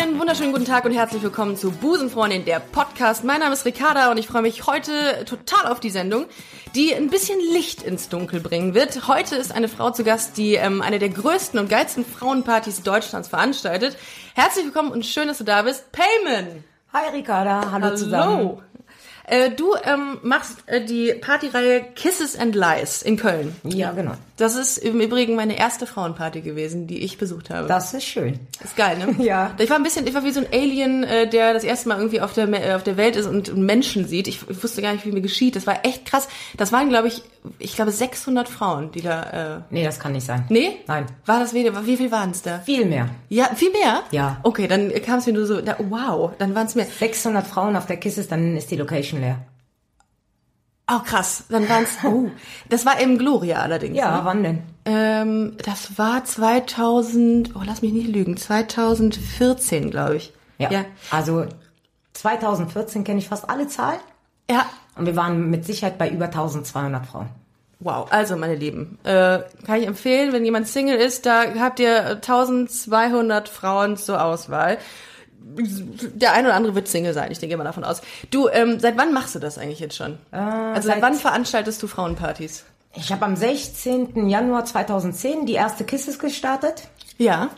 Einen wunderschönen guten Tag und herzlich willkommen zu Busenfreundin, der Podcast. Mein Name ist Ricarda und ich freue mich heute total auf die Sendung, die ein bisschen Licht ins Dunkel bringen wird. Heute ist eine Frau zu Gast, die ähm, eine der größten und geilsten Frauenpartys Deutschlands veranstaltet. Herzlich willkommen und schön, dass du da bist. Payman! Hi Ricarda, hallo, hallo. zusammen. Äh, du ähm, machst äh, die Partyreihe Kisses and Lies in Köln. Ja, genau. Das ist im Übrigen meine erste Frauenparty gewesen, die ich besucht habe. Das ist schön. Ist geil, ne? ja. Ich war ein bisschen, ich war wie so ein Alien, äh, der das erste Mal irgendwie auf der äh, auf der Welt ist und Menschen sieht. Ich, ich wusste gar nicht, wie mir geschieht. Das war echt krass. Das waren, glaube ich, ich glaube 600 Frauen, die da. Äh nee, das kann nicht sein. Nee? Nein. War das weniger? Wie viel waren es da? Viel mehr. Ja, viel mehr? Ja. Okay, dann kam es mir nur so. Da, wow, dann waren es mehr. 600 Frauen auf der Kisses, dann ist die Location leer. Oh krass, dann waren's. Oh, das war im Gloria allerdings. Ja, ne? wann denn? Ähm, das war 2000. Oh, lass mich nicht lügen. 2014, glaube ich. Ja. ja. Also 2014 kenne ich fast alle Zahlen. Ja. Und wir waren mit Sicherheit bei über 1200 Frauen. Wow, also meine Lieben, äh, kann ich empfehlen, wenn jemand Single ist, da habt ihr 1200 Frauen zur Auswahl der eine oder andere wird Single sein, ich denke mal davon aus. Du, ähm, seit wann machst du das eigentlich jetzt schon? Äh, also seit, seit wann veranstaltest du Frauenpartys? Ich habe am 16. Januar 2010 die erste Kisses gestartet. Ja.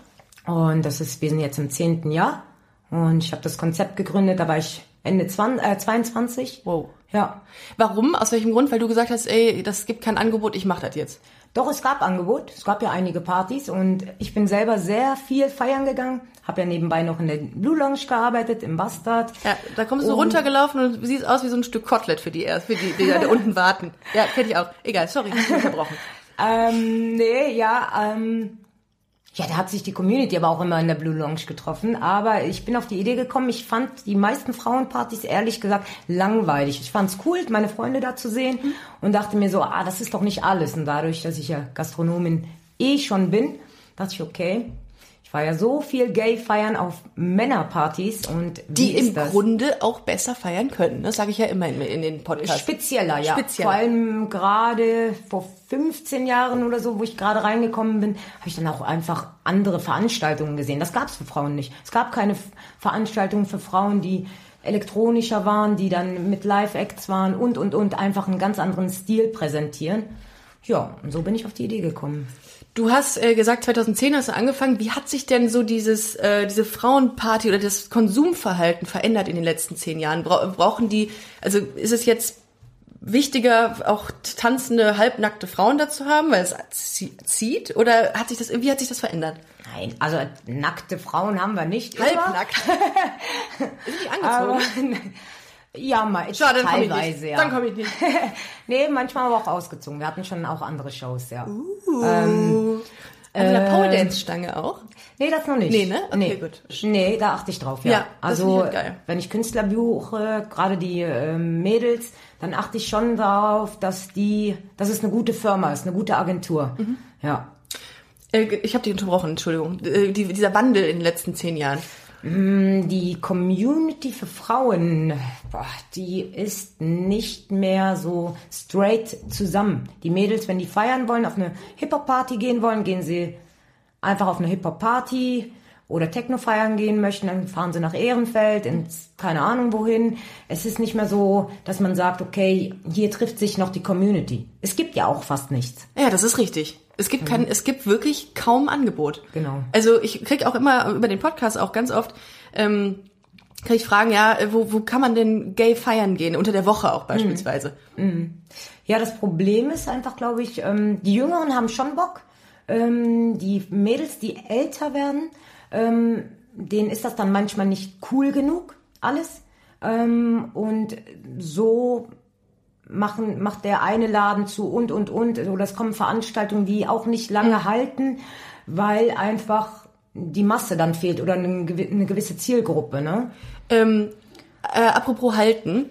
Und das ist, wir sind jetzt im zehnten Jahr. Und ich habe das Konzept gegründet, da war ich Ende 20, äh, 22. Wow. Ja. Warum? Aus welchem Grund? Weil du gesagt hast, ey, das gibt kein Angebot, ich mache das jetzt. Doch, es gab Angebot. Es gab ja einige Partys und ich bin selber sehr viel feiern gegangen. Habe ja nebenbei noch in der Blue Lounge gearbeitet, im Bastard. Ja, da kommst du und runtergelaufen und siehst aus wie so ein Stück Kotelett für die erst, für die, die da unten warten. Ja, kenn ich auch. Egal, sorry, ich bin unterbrochen. ähm, nee, ja, ähm, ja, da hat sich die Community aber auch immer in der Blue Lounge getroffen. Aber ich bin auf die Idee gekommen, ich fand die meisten Frauenpartys ehrlich gesagt langweilig. Ich fand's cool, meine Freunde da zu sehen mhm. und dachte mir so, ah, das ist doch nicht alles. Und dadurch, dass ich ja Gastronomin eh schon bin, dachte ich, okay, ich war ja so viel gay feiern auf Männerpartys und die im das? Grunde auch besser feiern können. Das sage ich ja immer in, in den Podcasts. Spezieller, ja. Spezieller. Vor allem gerade vor 15 Jahren oder so, wo ich gerade reingekommen bin, habe ich dann auch einfach andere Veranstaltungen gesehen. Das gab es für Frauen nicht. Es gab keine Veranstaltungen für Frauen, die elektronischer waren, die dann mit Live-Acts waren und und und einfach einen ganz anderen Stil präsentieren. Ja, und so bin ich auf die Idee gekommen. Du hast äh, gesagt, 2010 hast du angefangen. Wie hat sich denn so dieses, äh, diese Frauenparty oder das Konsumverhalten verändert in den letzten zehn Jahren? Bra brauchen die, also ist es jetzt wichtiger, auch tanzende, halbnackte Frauen dazu haben, weil es zieht? Oder hat sich das, wie hat sich das verändert? Nein, also nackte Frauen haben wir nicht. Halbnackt. Sind die angezogen? Aber, ja, mal Schade, dann teilweise, ja. Dann komme ich nicht. nee, manchmal aber auch ausgezogen. Wir hatten schon auch andere Shows, ja. Uh. Ähm, also eine Pole Dance Stange auch? Nee, das noch nicht. Nee, ne? Okay, nee. gut. Nee, da achte ich drauf, ja. ja also, ich wenn ich Künstler buche, gerade die äh, Mädels, dann achte ich schon darauf, dass die, dass es eine gute Firma ist, eine gute Agentur. Mhm. Ja. Äh, ich habe dich unterbrochen, Entschuldigung. Äh, die, dieser Wandel in den letzten zehn Jahren. Mm, die Community für Frauen, die ist nicht mehr so straight zusammen. Die Mädels, wenn die feiern wollen, auf eine Hip-Hop-Party gehen wollen, gehen sie einfach auf eine Hip-Hop-Party oder Techno feiern gehen möchten, dann fahren sie nach Ehrenfeld, ins keine Ahnung wohin. Es ist nicht mehr so, dass man sagt, okay, hier trifft sich noch die Community. Es gibt ja auch fast nichts. Ja, das ist richtig. Es gibt kein, mhm. es gibt wirklich kaum Angebot. Genau. Also ich krieg auch immer über den Podcast auch ganz oft ähm, krieg ich Fragen, ja, wo, wo kann man denn gay feiern gehen? Unter der Woche auch beispielsweise. Mhm. Ja, das Problem ist einfach, glaube ich, ähm, die Jüngeren haben schon Bock. Ähm, die Mädels, die älter werden, ähm, denen ist das dann manchmal nicht cool genug, alles. Ähm, und so machen, macht der eine Laden zu und, und, und. Oder es kommen Veranstaltungen, die auch nicht lange mhm. halten, weil einfach die Masse dann fehlt oder eine, eine gewisse Zielgruppe, ne? Ähm, äh, apropos halten,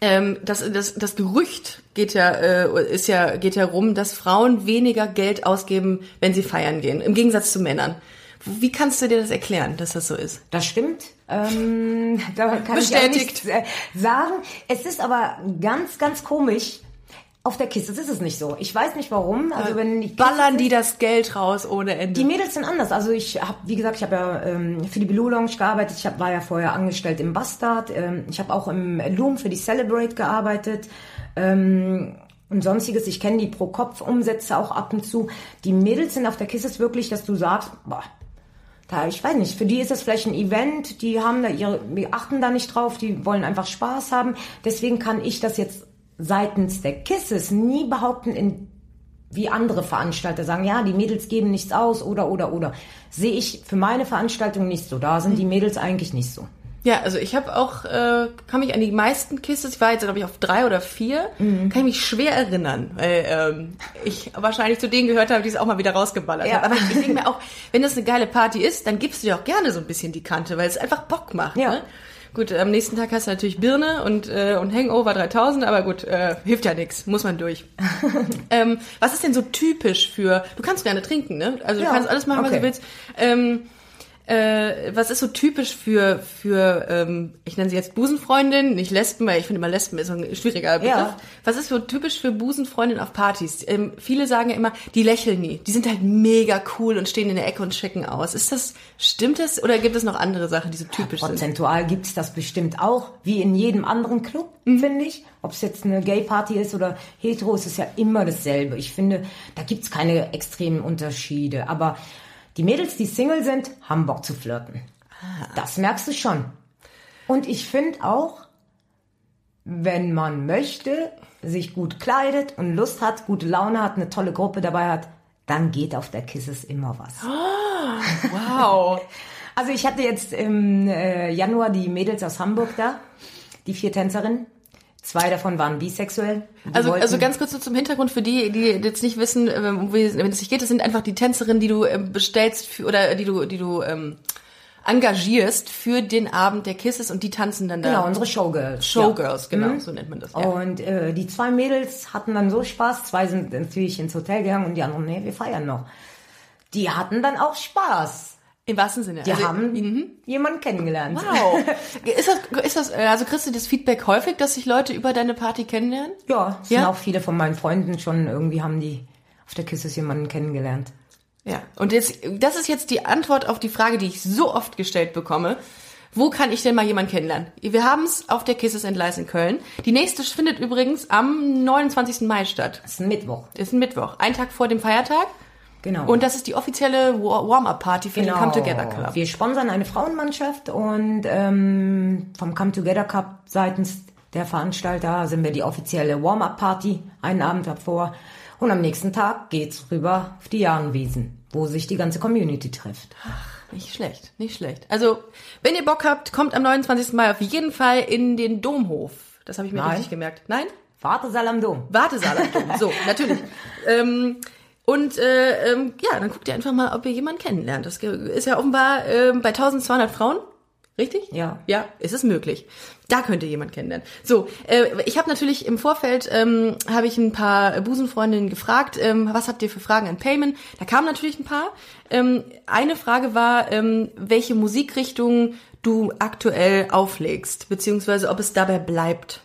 ähm, das, das, das Gerücht geht ja, äh, ist ja, geht ja rum, dass Frauen weniger Geld ausgeben, wenn sie feiern gehen, im Gegensatz zu Männern. Wie kannst du dir das erklären, dass das so ist? Das stimmt. Ähm, da kann Bestätigt. ich auch nichts äh, sagen. Es ist aber ganz, ganz komisch. Auf der Kiste ist es nicht so. Ich weiß nicht warum. Also wenn die Ballern die das Geld raus ohne Ende. Die Mädels sind anders. Also ich habe, wie gesagt, ich habe ja ähm, für die Blue Lounge gearbeitet. Ich hab, war ja vorher angestellt im Bastard. Ähm, ich habe auch im Loom für die Celebrate gearbeitet. Ähm, und sonstiges. Ich kenne die Pro-Kopf-Umsätze auch ab und zu. Die Mädels sind auf der Kiste wirklich, dass du sagst, boah, da, ich weiß nicht, für die ist das vielleicht ein Event, die haben da ihre, die achten da nicht drauf, die wollen einfach Spaß haben. Deswegen kann ich das jetzt seitens der Kisses nie behaupten, in, wie andere Veranstalter sagen, ja, die Mädels geben nichts aus oder, oder, oder. Sehe ich für meine Veranstaltung nicht so. Da sind die Mädels eigentlich nicht so. Ja, also ich habe auch, äh, kann mich an die meisten Kisses, ich war jetzt glaube ich auf drei oder vier, kann ich mich schwer erinnern, weil ähm, ich wahrscheinlich zu denen gehört habe, die es auch mal wieder rausgeballert Ja. haben. Aber ich denke mir auch, wenn das eine geile Party ist, dann gibst du dir auch gerne so ein bisschen die Kante, weil es einfach Bock macht. Ja. Ne? Gut, am nächsten Tag hast du natürlich Birne und, äh, und Hangover 3000, aber gut, äh, hilft ja nichts, muss man durch. ähm, was ist denn so typisch für, du kannst gerne trinken, ne? Also Ja, du kannst alles machen, was okay. du willst. Ähm, äh, was ist so typisch für, für ähm, ich nenne sie jetzt Busenfreundin, nicht Lesben, weil ich finde immer Lesben ist so ein schwieriger Begriff. Ja. Was ist so typisch für Busenfreundinnen auf Partys? Ähm, viele sagen ja immer, die lächeln nie. Die sind halt mega cool und stehen in der Ecke und checken aus. Ist das, stimmt das oder gibt es noch andere Sachen, die so typisch sind? Prozentual gibt's das bestimmt auch, wie in jedem anderen Club, finde ich. Ob es jetzt eine Gay-Party ist oder hetero, ist es ja immer dasselbe. Ich finde, da gibt's keine extremen Unterschiede. Aber die Mädels, die Single sind, haben Bock zu flirten. Das merkst du schon. Und ich finde auch, wenn man möchte, sich gut kleidet und Lust hat, gute Laune hat, eine tolle Gruppe dabei hat, dann geht auf der Kisses immer was. Wow. Also ich hatte jetzt im äh, Januar die Mädels aus Hamburg da, die vier Tänzerinnen. Zwei davon waren bisexuell. Also, wollten- also ganz kurz so zum Hintergrund für die, die jetzt nicht wissen, ähm, um es nicht geht, das sind einfach die Tänzerinnen, die du ähm, bestellst für, oder die du, die du ähm, engagierst für den Abend der Kisses und die tanzen dann da. genau unsere Showgirls. Showgirls, ja. genau, Mhm. so nennt man das. Ja. Und äh, die zwei Mädels hatten dann so Spaß. Zwei sind natürlich ins Hotel gegangen und die anderen, nee, wir feiern noch. Die hatten dann auch Spaß. Im wahrsten Sinne. Die Also, haben jemanden kennengelernt. Wow. ist das, ist das, äh, also kriegst du das Feedback häufig, dass sich Leute über deine Party kennenlernen? Ja, es Ja? sind auch viele von meinen Freunden schon irgendwie haben die auf der Kisses jemanden kennengelernt. Ja. Und jetzt, das ist jetzt die Antwort auf die Frage, die ich so oft gestellt bekomme. Wo kann ich denn mal jemanden kennenlernen? Wir haben es auf der Kisses in Leis in Köln. Die nächste findet übrigens am 29. Mai statt. Das ist ein Mittwoch. Ist ein Mittwoch, ein Tag vor dem Feiertag. Genau. Und das ist die offizielle Wa- Warm-Up-Party für den Come Together Club. Wir sponsern eine Frauenmannschaft und ähm, vom Come Together Cup seitens der Veranstalter sind wir die offizielle Warm-Up-Party einen Abend davor. Und am nächsten Tag geht's rüber auf die Jahnwiesen, wo sich die ganze Community trifft. Nicht schlecht, nicht schlecht. Also, wenn ihr Bock habt, kommt am 29. Mai auf jeden Fall in den Domhof. Das habe ich mir Nein. richtig gemerkt. Nein? Wartesaal am Dom. Wartesaal am Dom. So, natürlich. ähm, und äh, ähm, ja, dann guckt ihr einfach mal, ob ihr jemanden kennenlernt. Das ist ja offenbar ähm, bei 1200 Frauen. Richtig? Ja. Ja, ist es möglich. Da könnt ihr jemanden kennenlernen. So, äh, ich habe natürlich im Vorfeld ähm, habe ich ein paar Busenfreundinnen gefragt, ähm, was habt ihr für Fragen an Payment? Da kamen natürlich ein paar. Ähm, eine Frage war, ähm, welche Musikrichtung du aktuell auflegst, beziehungsweise ob es dabei bleibt.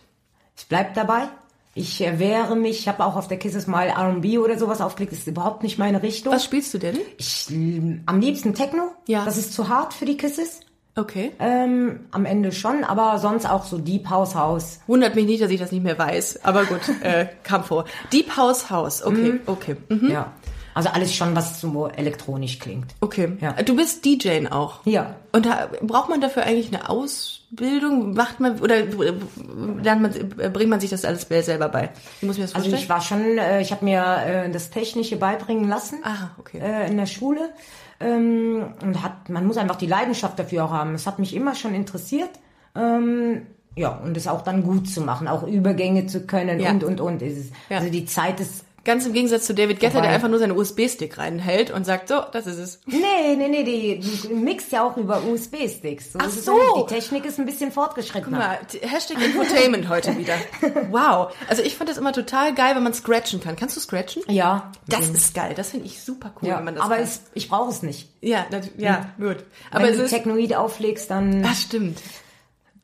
Ich bleib dabei. Ich äh, wehre mich. Ich habe auch auf der Kisses mal R&B oder sowas aufgelegt. Das ist überhaupt nicht meine Richtung. Was spielst du denn? Ich, äh, am liebsten Techno. Ja. Das ist zu hart für die Kisses. Okay. Ähm, am Ende schon, aber sonst auch so Deep House House. Wundert mich nicht, dass ich das nicht mehr weiß. Aber gut, äh, kam vor. Deep House House. Okay, okay. Mhm. Ja. Also alles schon, was so elektronisch klingt. Okay. Ja. Du bist DJ auch. Ja. Und da braucht man dafür eigentlich eine Ausbildung? Macht man oder lernt man, bringt man sich das alles selber bei? Wie muss mir das Also vorstellen? ich war schon, äh, ich habe mir äh, das Technische beibringen lassen Ah, okay. äh, in der Schule. Ähm, und hat, man muss einfach die Leidenschaft dafür auch haben. Es hat mich immer schon interessiert. Ähm, ja, und es auch dann gut zu machen, auch Übergänge zu können Ja. und, und, und. Es ist, Ja. Also die Zeit ist Ganz im Gegensatz zu David Wobei- der einfach nur seinen USB-Stick reinhält und sagt, so, das ist es. Nee, nee, nee, die, die mixt ja auch über USB-Sticks. So Ach so. nicht. Die Technik ist ein bisschen fortgeschrittener. Guck mal, Hashtag Infotainment heute wieder. Wow. Also ich fand das immer total geil, wenn man scratchen kann. Kannst du scratchen? Ja. Das ist geil. Das finde ich super cool, ja, wenn man das aber kann. es, ich brauche es nicht. ja, nat- ja, gut. Aber Wenn du Technoid auflegst, dann das stimmt.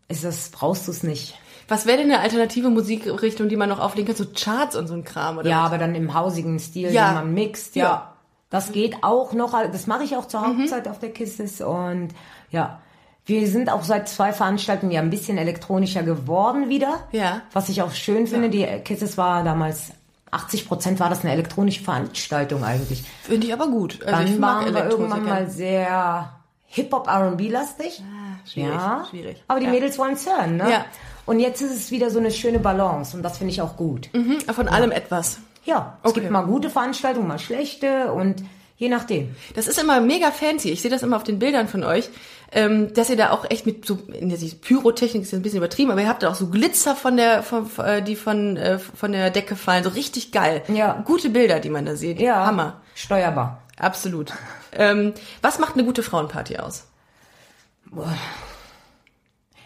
ist das, brauchst du es nicht. Was wäre denn eine alternative Musikrichtung, die man noch auflegen kann? So Charts und so ein Kram, oder? Ja, was? aber dann im hausigen Stil, Ja. den man mixt, ja. Ja. Das geht auch noch, das mache ich auch zur Hauptzeit auf der Kisses und ja. Wir sind auch seit zwei Veranstaltungen ja ein bisschen elektronischer geworden wieder. Ja. Was ich auch schön finde, die Kisses war damals 80 Prozent war das eine elektronische Veranstaltung eigentlich. Finde ich aber gut. Also Dann ich mag waren wir irgendwann mal sehr Hip-Hop R&B lastig. Ah, schwierig, ja. schwierig. Aber die Ja. Mädels wollen es hören, ne? Ja. Und jetzt ist es wieder so eine schöne Balance und das finde ich auch gut. Mhm, von allem etwas. Ja, es Okay. gibt mal gute Veranstaltungen, mal schlechte und je nachdem. Das ist immer mega fancy. Ich sehe das immer auf den Bildern von euch, ähm, dass ihr da auch echt mit so, Pyrotechnik ist ein bisschen übertrieben, aber ihr habt da auch so Glitzer von der, von, äh, die von, äh, von der Decke fallen. So richtig geil. Ja. Gute Bilder, die man da sieht. Ja, Hammer. Steuerbar. Absolut. ähm, was macht eine gute Frauenparty aus?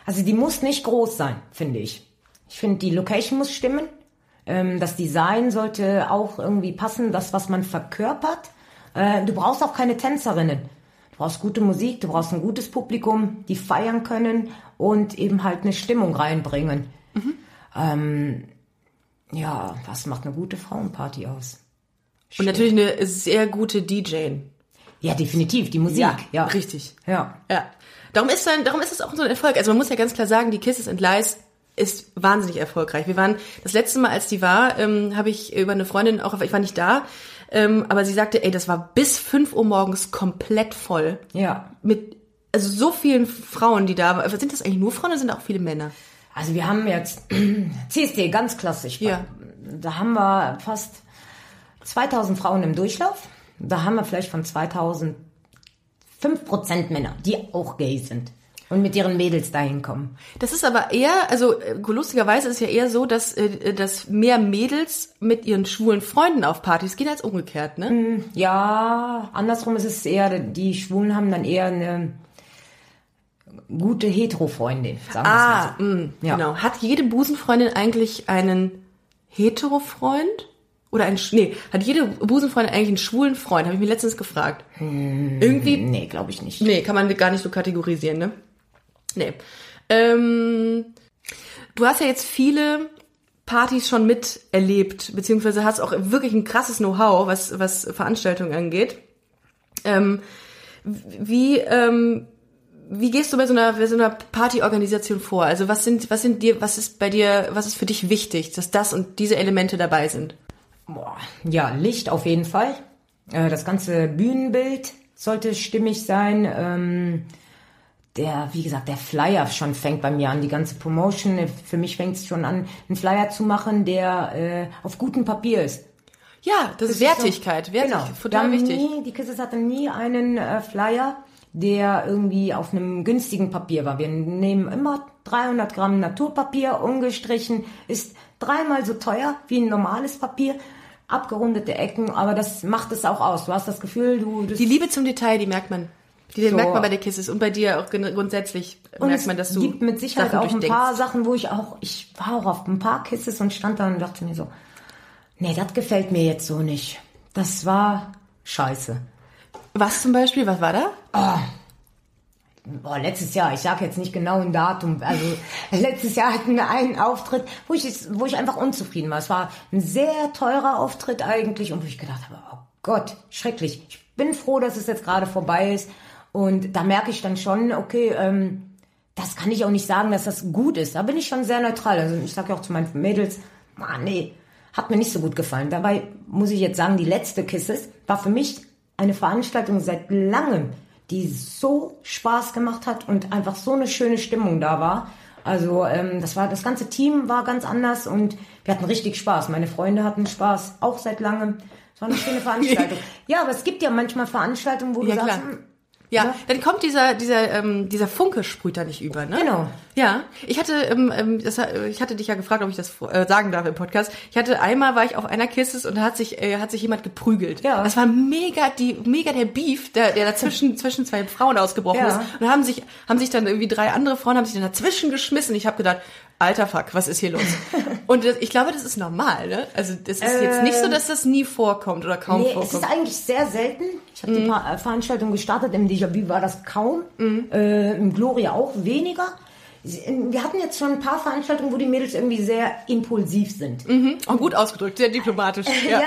Also die muss nicht groß sein, finde ich. Ich finde, die Location muss stimmen. Ähm, das Design sollte auch irgendwie passen, das, was man verkörpert. Äh, du brauchst auch keine Tänzerinnen. Du brauchst gute Musik, du brauchst ein gutes Publikum, die feiern können und eben halt eine Stimmung reinbringen. Ähm, ja, was macht eine gute Frauenparty aus? Und natürlich eine sehr gute DJ. Ja, definitiv, die Musik. Ja, richtig. Ja. Ja. Darum ist dann, darum ist es auch so ein Erfolg. Also man muss ja ganz klar sagen, die Kisses and Lies ist wahnsinnig erfolgreich. Wir waren das letzte Mal, als die war, ähm, habe ich über eine Freundin auch, ich war nicht da, ähm, aber sie sagte, ey, das war bis 5 Uhr morgens komplett voll Ja. mit also so vielen Frauen, die da waren. Sind das eigentlich nur Frauen oder sind auch viele Männer? Also wir haben jetzt CSD, ganz klassisch. Ja. Da haben wir fast 2000 Frauen im Durchlauf. Da haben wir vielleicht von 2000 5% Männer, die auch gay sind und mit ihren Mädels dahin kommen. Das ist aber eher, also äh, lustigerweise ist es ja eher so, dass, äh, dass mehr Mädels mit ihren schwulen Freunden auf Partys gehen als umgekehrt, ne? Ja, andersrum ist es eher, die Schwulen haben dann eher eine gute Hetero-Freundin, sagen wir Ah, mal mh, so. Ja. genau. Hat jede Busenfreundin eigentlich einen Hetero-Freund? Oder Sch- nee, hat jede Busenfreundin eigentlich einen schwulen Freund? Habe ich mir letztens gefragt. Irgendwie, Nee, glaube ich nicht. nee, kann man gar nicht so kategorisieren, ne? Nee. Ähm, du hast ja jetzt viele Partys schon miterlebt, beziehungsweise hast auch wirklich ein krasses Know-how, was, was Veranstaltungen angeht. Ähm, wie, ähm, wie gehst du bei so einer, bei so einer Partyorganisation vor? Also was sind, was sind dir, was ist bei dir, was ist für dich wichtig, dass das und diese Elemente dabei sind? Boah, ja, Licht auf jeden Fall. Äh, Das ganze Bühnenbild sollte stimmig sein. Ähm, Der, wie gesagt, der Flyer schon fängt bei mir an, die ganze Promotion. Für mich fängt es schon an, einen Flyer zu machen, der äh, auf gutem Papier ist. Ja, das, ist ist Wertigkeit, so- Wertigkeit, Genau. total wichtig. Nie, die Kisses hatte nie einen äh, Flyer, der irgendwie auf einem günstigen Papier war. Wir nehmen immer 300 Gramm Naturpapier, ungestrichen, ist dreimal so teuer wie ein normales Papier. Abgerundete Ecken, aber das macht es auch aus. Du hast das Gefühl, du... Das Die Liebe zum Detail, die merkt man. Die So. merkt man bei der Kisses und bei dir auch grundsätzlich Und merkt es man, dass du gibt mit Sicherheit Sachen auch ein paar Sachen, wo ich auch, ich war auch auf ein paar Kisses und stand da und dachte mir so, nee, das gefällt mir jetzt so nicht. Das war scheiße. Was zum Beispiel? Was war da? Boah, letztes Jahr, ich sage jetzt nicht genau ein Datum, also letztes Jahr hatten wir einen Auftritt, wo ich, wo ich einfach unzufrieden war. Es war ein sehr teurer Auftritt eigentlich und wo ich gedacht habe, oh Gott, schrecklich. Ich bin froh, dass es jetzt gerade vorbei ist und da merke ich dann schon, okay, ähm, das kann ich auch nicht sagen, dass das gut ist. Da bin ich schon sehr neutral. Also ich sage ja auch zu meinen Mädels, ah, nee, hat mir nicht so gut gefallen. Dabei muss ich jetzt sagen, die letzte Kisses war für mich eine Veranstaltung seit langem, die so Spaß gemacht hat und einfach so eine schöne Stimmung da war. Also ähm, das war das ganze Team war ganz anders und wir hatten richtig Spaß. Meine Freunde hatten Spaß, auch seit langem. Es war eine schöne Veranstaltung. ja, aber es gibt ja manchmal Veranstaltungen, wo du Ja, sagst, klar. Ja, Ne? dann kommt dieser dieser ähm, dieser Funke sprüht da nicht über, ne? Genau. Ja, ich hatte ähm, ähm, das, äh, ich hatte dich ja gefragt, ob ich das äh, sagen darf im Podcast. Ich hatte einmal war ich auf einer Kisses und da hat sich äh, hat sich jemand geprügelt. Ja. Das war mega die mega der Beef, der der dazwischen zwischen zwei Frauen ausgebrochen Ja. ist und da haben sich haben sich dann irgendwie drei andere Frauen haben sich dann dazwischen geschmissen. Ich habe gedacht, alter Fuck, was ist hier los? und das, ich glaube, das ist normal, ne? Also das ist jetzt nicht so, dass das nie vorkommt oder kaum Nee, es vorkommt. ist eigentlich sehr selten. Ich habe Mhm. die Ver- äh, Veranstaltung gestartet. Im Déjà-vu war das kaum. Mhm. Äh, Im Gloria auch weniger. Sie- Wir hatten jetzt schon ein paar Veranstaltungen, wo die Mädels irgendwie sehr impulsiv sind. Mhm. Oh, gut ausgedrückt, sehr diplomatisch. Ja. Ja,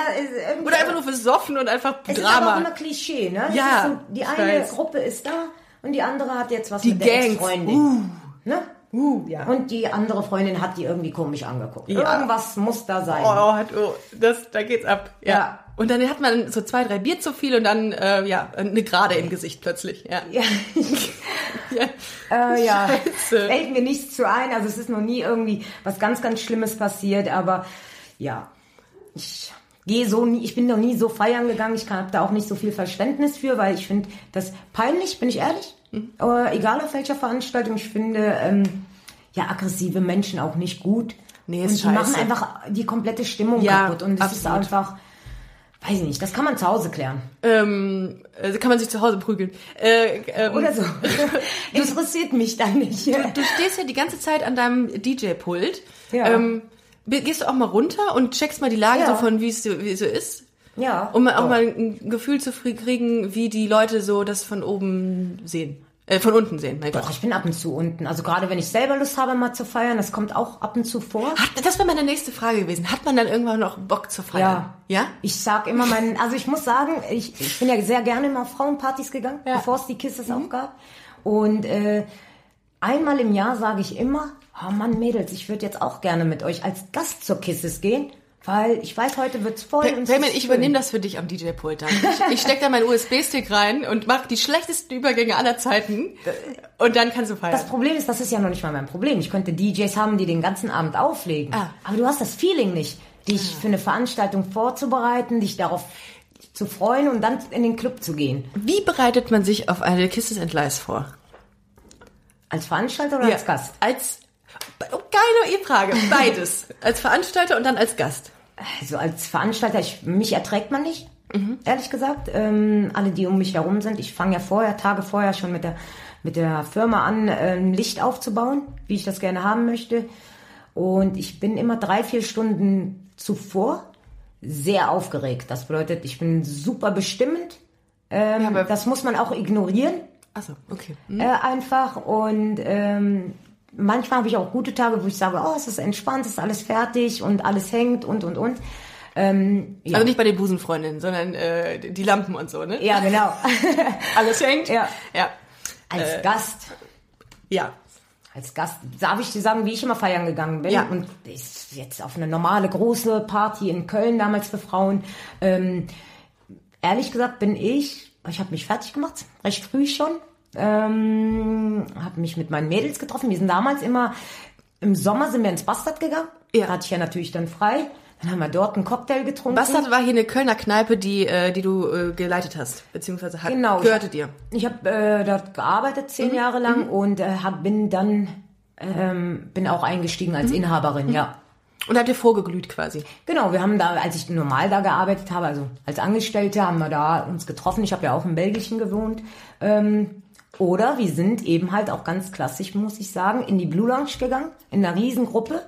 Oder einfach nur besoffen und einfach Es ist aber auch Drama. immer Klischee, ne? Es Ja, so, die eine. Gruppe ist da und die andere hat jetzt was Die mit der Gangs. Ex-Freundin. Ne? Ja. Und die andere Freundin hat die irgendwie komisch angeguckt. Ja. Irgendwas muss da sein. Oh, hat, oh, das, da geht's ab. Ja. Ja. Und dann hat man so zwei, drei Bier zu viel und dann, äh, ja, eine Gerade im Gesicht plötzlich. Ja. Ja. ja. Äh, ja, Scheiße. fällt mir nichts zu ein. Also es ist noch nie irgendwie was ganz, ganz Schlimmes passiert. Aber ja, ich gehe so nie, ich bin noch nie so feiern gegangen. Ich habe da auch nicht so viel Verständnis für, weil ich finde das peinlich, bin ich ehrlich. Mhm. Äh, egal auf welcher Veranstaltung. Ich finde ähm, ja aggressive Menschen auch nicht gut. Nee, Und ist die machen einfach die komplette Stimmung Ja, kaputt. Und das ist einfach, weiß ich nicht, das kann man zu Hause klären. Ähm, also kann man sich zu Hause prügeln. Äh, ähm, Oder so. Interessiert mich dann nicht. Du stehst ja die ganze Zeit an deinem DJ-Pult. Ja. Ähm, gehst du auch mal runter und checkst mal die Lage Ja. so von, wie es so ist? Ja. Um auch doch. mal ein Gefühl zu kriegen, wie die Leute so das von oben sehen. Äh, von unten sehen, mein Doch, Gott. ich bin ab und zu unten. Also gerade wenn ich selber Lust habe, mal zu feiern, das kommt auch ab und zu vor. Hat, das wäre meine nächste Frage gewesen. Hat man dann irgendwann noch Bock zu feiern? Ja? Ich sag immer meinen, also ich muss sagen, ich, ich bin ja sehr gerne immer auf Frauenpartys gegangen, Ja. Mhm. bevor es die Kisses auch gab. Und äh, einmal im Jahr sage ich immer, oh Mann, Mädels, ich würde jetzt auch gerne mit euch als Gast zur Kisses gehen, weil ich weiß, heute wird's voll. und es Payment, ich übernehme das für dich am DJ-Pult dann. Ich, ich steck da meinen USB-Stick rein und mache die schlechtesten Übergänge aller Zeiten. Und dann kannst du feiern. Das Problem ist, das ist ja noch nicht mal mein Problem. Ich könnte DJs haben, die den ganzen Abend auflegen. Ah. Aber du hast das Feeling nicht, dich für eine Veranstaltung vorzubereiten, dich darauf zu freuen und dann in den Club zu gehen. Wie bereitet man sich auf eine Kisses and Lies vor? Als Veranstalter oder als Gast? Als, oh, geile Frage. Beides. als Veranstalter und dann als Gast. Also als Veranstalter, ich, mich erträgt man nicht, Mhm. ehrlich gesagt. Ähm, alle, die um mich herum sind. Ich fange ja vorher, Tage vorher schon mit der, mit der Firma an, ähm, Licht aufzubauen, wie ich das gerne haben möchte. Und ich bin immer drei, vier Stunden zuvor sehr aufgeregt. Das bedeutet, ich bin super bestimmend. Ähm, Ja, das muss man auch ignorieren, Achso, okay. äh, einfach. Und ähm, manchmal habe ich auch gute Tage, wo ich sage, oh, es ist entspannt, es ist alles fertig und alles hängt und, und, und. Ähm, ja. Also nicht bei den Busenfreundinnen, sondern äh, die Lampen und so, ne? ja, genau. Alles hängt. Ja. Ja. Als Gast, Ja. als Gast, darf ich dir sagen, wie ich immer feiern gegangen bin. Ja. Und ist jetzt auf eine normale große Party in Köln damals für Frauen. Ähm, ehrlich gesagt bin ich, ich habe mich fertig gemacht, recht früh schon. Ähm, habe mich mit meinen Mädels getroffen. Wir sind damals immer, im Sommer sind wir ins Bastard gegangen. Ja. Da hatte ich ja natürlich dann frei. Dann haben wir dort einen Cocktail getrunken. Bastard war hier eine Kölner Kneipe, die, äh, die du äh, geleitet hast, beziehungsweise hat, Genau. gehörte dir. Ich habe äh, dort gearbeitet Mhm. zehn Jahre lang und äh, hab, bin dann ähm, bin auch eingestiegen Mhm. als Inhaberin, ja. Und habt ihr vorgeglüht quasi. Genau, wir haben da, als ich normal da gearbeitet habe, also als Angestellte, haben wir da uns getroffen. Ich habe ja auch in Belgien gewohnt. Ähm, oder wir sind eben halt auch ganz klassisch, muss ich sagen, in die Blue Lounge gegangen, in einer Riesengruppe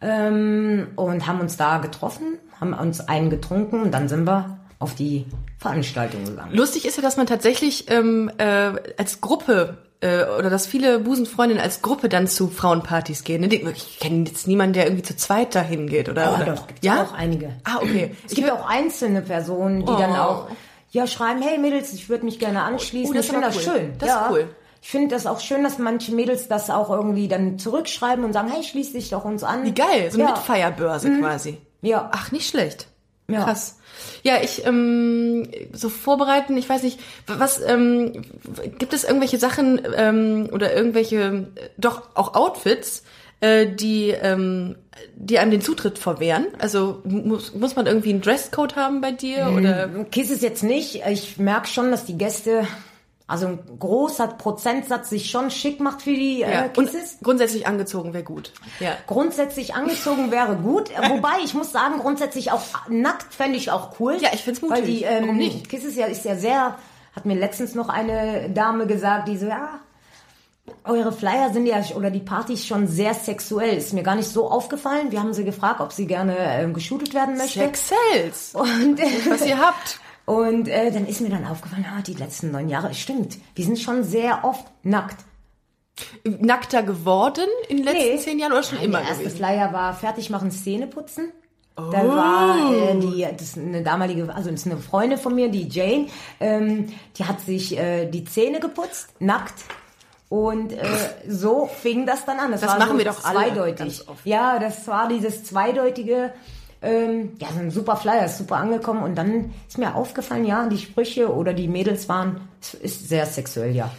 ähm, und haben uns da getroffen, haben uns einen getrunken und dann sind wir auf die Veranstaltung gegangen. Lustig ist ja, dass man tatsächlich ähm, äh, als Gruppe äh, oder dass viele Busenfreundinnen als Gruppe dann zu Frauenpartys gehen. Ne? Ich kenne jetzt niemanden, der irgendwie zu zweit dahin geht, oder? Ja, oder? doch, gibt's ja? auch einige. Ah, okay. Es gibt auch einzelne Personen, die Oh. dann auch ja schreiben, hey Mädels, ich würde mich gerne anschließen. Oh, das ich ist finde das cool. schön. Das ist ja. cool. Ich finde das auch schön, dass manche Mädels das auch irgendwie dann zurückschreiben und sagen, hey, schließ dich doch uns an. Wie geil, so eine ja. Mitfeierbörse quasi. Ja. Ach, nicht schlecht. Ja. Krass. Ja, ich ähm, so vorbereiten, ich weiß nicht, was ähm, gibt es irgendwelche Sachen ähm, oder irgendwelche äh, doch auch Outfits, äh, die ähm, die einem den Zutritt verwehren? Also muss, muss man irgendwie einen Dresscode haben bei dir oder Kiss ist jetzt nicht. Ich merke schon, dass die Gäste Also ein großer Prozentsatz sich schon schick macht für die Ja. äh, Und Kisses. grundsätzlich angezogen wäre gut. Ja. Grundsätzlich angezogen wäre gut, wobei ich muss sagen, grundsätzlich auch nackt fände ich auch cool. Ja, ich find's Weil mutig. die ähm, Warum nicht? Kisses ja ist ja sehr, hat mir letztens noch eine Dame gesagt, die so, ja, eure Flyer sind ja, oder die Partys schon sehr sexuell. Ist mir gar nicht so aufgefallen. Wir haben sie gefragt, ob sie gerne ähm, geshootet werden möchte. Sex sells. Und, äh, Was ihr habt. und äh, dann ist mir dann aufgefallen, ah, die letzten neun Jahre, stimmt, wir sind schon sehr oft nackt. Nackter geworden in den letzten Nee. zehn Jahren oder schon Nein, immer der erste gewesen? Flyer war fertig machen, Zähne putzen. Oh. Da war äh, die, das ist eine damalige, also das ist eine Freundin von mir, die Jane, ähm, die hat sich äh, die Zähne geputzt, nackt. Und äh, so fing das dann an. Das, Das war machen so wir doch alle zweideutig. Ja, das war dieses zweideutige. Ähm, ja, so ein super Flyer, ist super angekommen. Und dann ist mir aufgefallen, ja, die Sprüche oder die Mädels waren, es ist sehr sexuell, ja.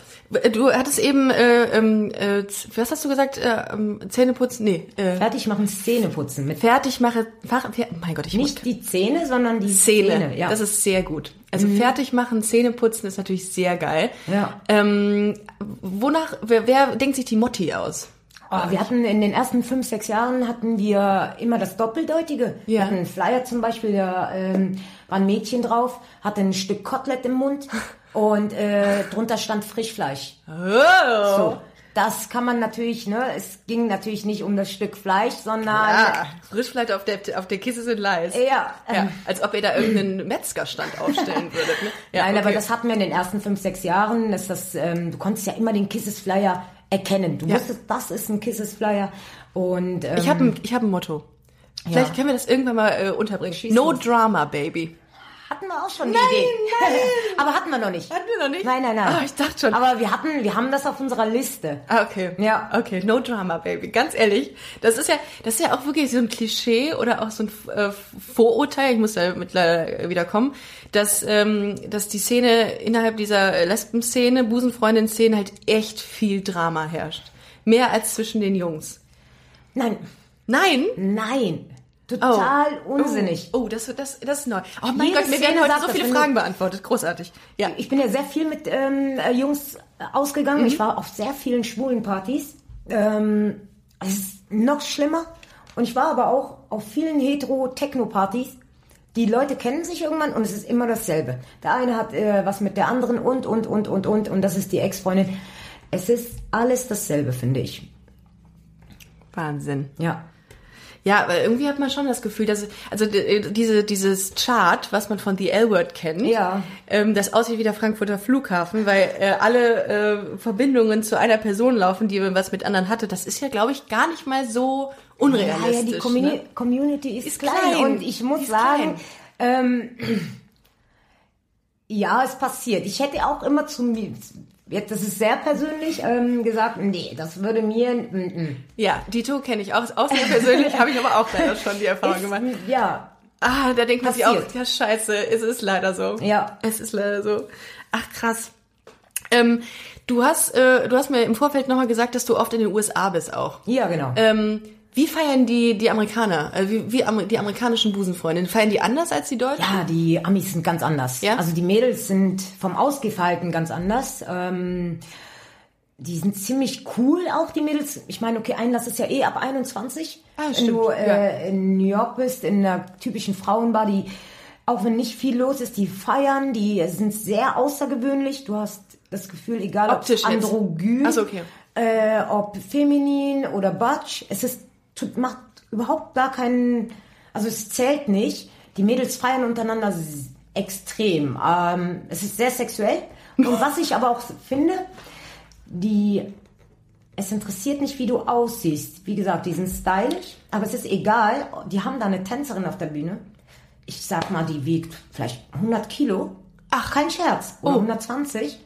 Du hattest eben, äh, ähm, äh, was hast du gesagt? Äh, ähm, Zähne putzen? Nee, äh, Fertig machen, Zähne putzen. Mit fertig mache, fach, fer mein Gott, ich muss nicht die Zähne, sondern die Zähne. Zähne. ja. Mhm. Das ist sehr gut. Also fertig machen, Zähne putzen ist natürlich sehr geil. Ja. Ähm, wonach, wer, wer denkt sich die Motti aus? Oh, wir hatten in den ersten fünf, sechs Jahren hatten wir immer das Doppeldeutige. Wir Ja. hatten einen Flyer zum Beispiel, da ähm, war ein Mädchen drauf, hatte ein Stück Kotelett im Mund und äh, drunter stand Frischfleisch. Oh. So. Das kann man natürlich, ne, es ging natürlich nicht um das Stück Fleisch, sondern Ah, Frischfleisch auf der, auf der Kiste sind Leis. Ja, ja. ähm. Als ob ihr da irgendeinen Metzgerstand aufstellen würdet. Ne? Ja, Nein, aber okay. das hatten wir in den ersten fünf, sechs Jahren. Dass das, ähm, du konntest ja immer den Kisses Flyer erkennen. Du Ja. wusstest, das ist ein Kisses Flyer. Und ähm, Ich habe ein, ich hab ein Motto. Vielleicht Ja. können wir das irgendwann mal äh, unterbringen. Schieß no. Drama, Baby. Hatten wir auch schon die Idee. aber hatten wir noch nicht. Hatten wir noch nicht? Nein, nein, nein. Ah, ich dachte schon. Aber wir hatten, wir haben das auf unserer Liste. Ah, okay. Ja. Okay, no drama, baby. Ganz ehrlich, das ist ja, das ist ja auch wirklich so ein Klischee oder auch so ein äh, Vorurteil, ich muss da mittlerweile wieder kommen, dass, ähm, dass die Szene innerhalb dieser Lesben-Szene, Busenfreundin-Szene halt echt viel Drama herrscht. Mehr als zwischen den Jungs. Nein, Nein? nein. Total unsinnig. Oh, oh das, das, das ist neu. Oh mein Jede Gott, mir werden heute so viele Fragen beantwortet. Großartig. Ja. Ich bin ja sehr viel mit ähm, äh, Jungs äh, ausgegangen. Ich war auf sehr vielen schwulen Partys. Ähm, es ist noch schlimmer. Und ich war aber auch auf vielen hetero-Techno-Partys. Die Leute kennen sich irgendwann und es ist immer dasselbe. Der eine hat äh, was mit der anderen und, und, und, und, und. Und das ist die Ex-Freundin. Es ist alles dasselbe, finde ich. Wahnsinn. Ja. Ja, aber irgendwie hat man schon das Gefühl, dass also d- diese dieses Chart, was man von The L-Word kennt, Ja. ähm, das aussieht wie der Frankfurter Flughafen, weil äh, alle äh, Verbindungen zu einer Person laufen, die was mit anderen hatte. Das ist ja, glaube ich, gar nicht mal so unrealistisch. Ja, ja, die Communi ne? Community ist, Ist klein. klein. und ich muss sagen, ähm, ja, es passiert. Ich hätte auch immer zu mir, jetzt das ist sehr persönlich, ähm, gesagt, nee, das würde mir, mm, mm. Ja, Dito kenne ich auch, auch sehr persönlich, habe ich aber auch leider schon die Erfahrung Ist, gemacht. ja, Ah, da denkt man sich auch, ja scheiße, es ist leider so. Ja. Es ist leider so. Ach krass. Ähm, du hast, äh, du hast mir im Vorfeld nochmal gesagt, dass du oft in den USA bist auch. ja, genau. Ähm, wie feiern die, die Amerikaner, äh, wie, wie Amer die amerikanischen Busenfreundinnen? Feiern die anders als die Deutschen? Ja, die Amis sind ganz anders. Ja? Also die Mädels sind vom Ausgehverhalten ganz anders. Ähm, die sind ziemlich cool auch, die Mädels. Ich meine, okay, Einlass ist ja eh ab 21. Ah, wenn stimmt, du ja. äh, in New York bist, in einer typischen Frauenbar, die, auch wenn nicht viel los ist, die feiern, die sind sehr außergewöhnlich. Du hast das Gefühl, egal Optisch ob androgyn, so, okay. äh, ob feminin oder butch, es ist, macht überhaupt gar keinen, also es zählt nicht. Die Mädels feiern untereinander extrem. Ähm, es ist sehr sexuell. Und was ich aber auch finde, die, es interessiert nicht, wie du aussiehst. Wie gesagt, die sind stylisch, aber es ist egal. Die haben da eine Tänzerin auf der Bühne. Ich sag mal, die wiegt vielleicht 100 Kilo. Ach, kein Scherz. Oder Oh. 120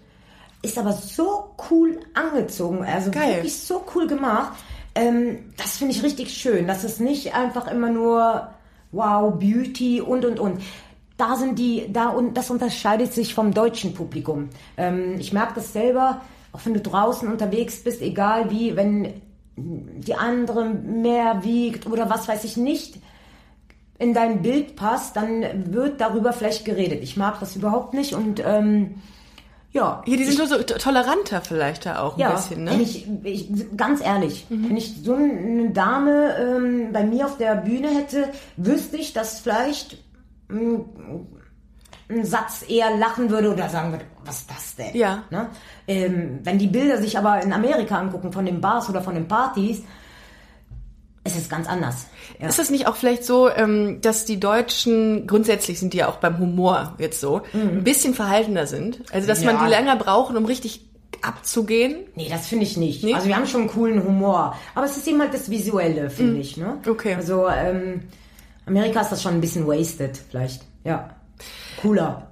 ist aber so cool angezogen, also Geil. wirklich so cool gemacht. Ähm, das finde ich richtig schön. Das ist nicht einfach immer nur wow, Beauty und und und. Da sind die, da und das unterscheidet sich vom deutschen Publikum. Ähm, ich merke das selber, auch wenn du draußen unterwegs bist, egal wie, wenn die andere mehr wiegt oder was weiß ich nicht in dein Bild passt, dann wird darüber vielleicht geredet. Ich mag das überhaupt nicht und ähm, Ja. Ja, die sind so, so toleranter vielleicht da auch ein Ja, bisschen, wenn ne? ich, ich, ganz ehrlich, wenn ich so eine Dame ähm, bei mir auf der Bühne hätte, wüsste ich, dass vielleicht ein Satz eher lachen würde oder sagen würde, was ist das denn? Ja. Ne? Ähm, wenn die Bilder sich aber in Amerika angucken von den Bars oder von den Partys, ist es ganz anders. Ja. Ist es nicht auch vielleicht so, ähm, dass die Deutschen, grundsätzlich sind die ja auch beim Humor jetzt so, ein bisschen verhaltener sind? Also, dass man Mhm. Ja. die länger brauchen, um richtig abzugehen? Nee, das finde ich nicht. Nicht? Also wir haben schon einen coolen Humor. Aber es ist eben halt das Visuelle, finde ich. Ne? Okay. Also ähm, Amerika ist das schon ein bisschen wasted, vielleicht. Ja. Cooler.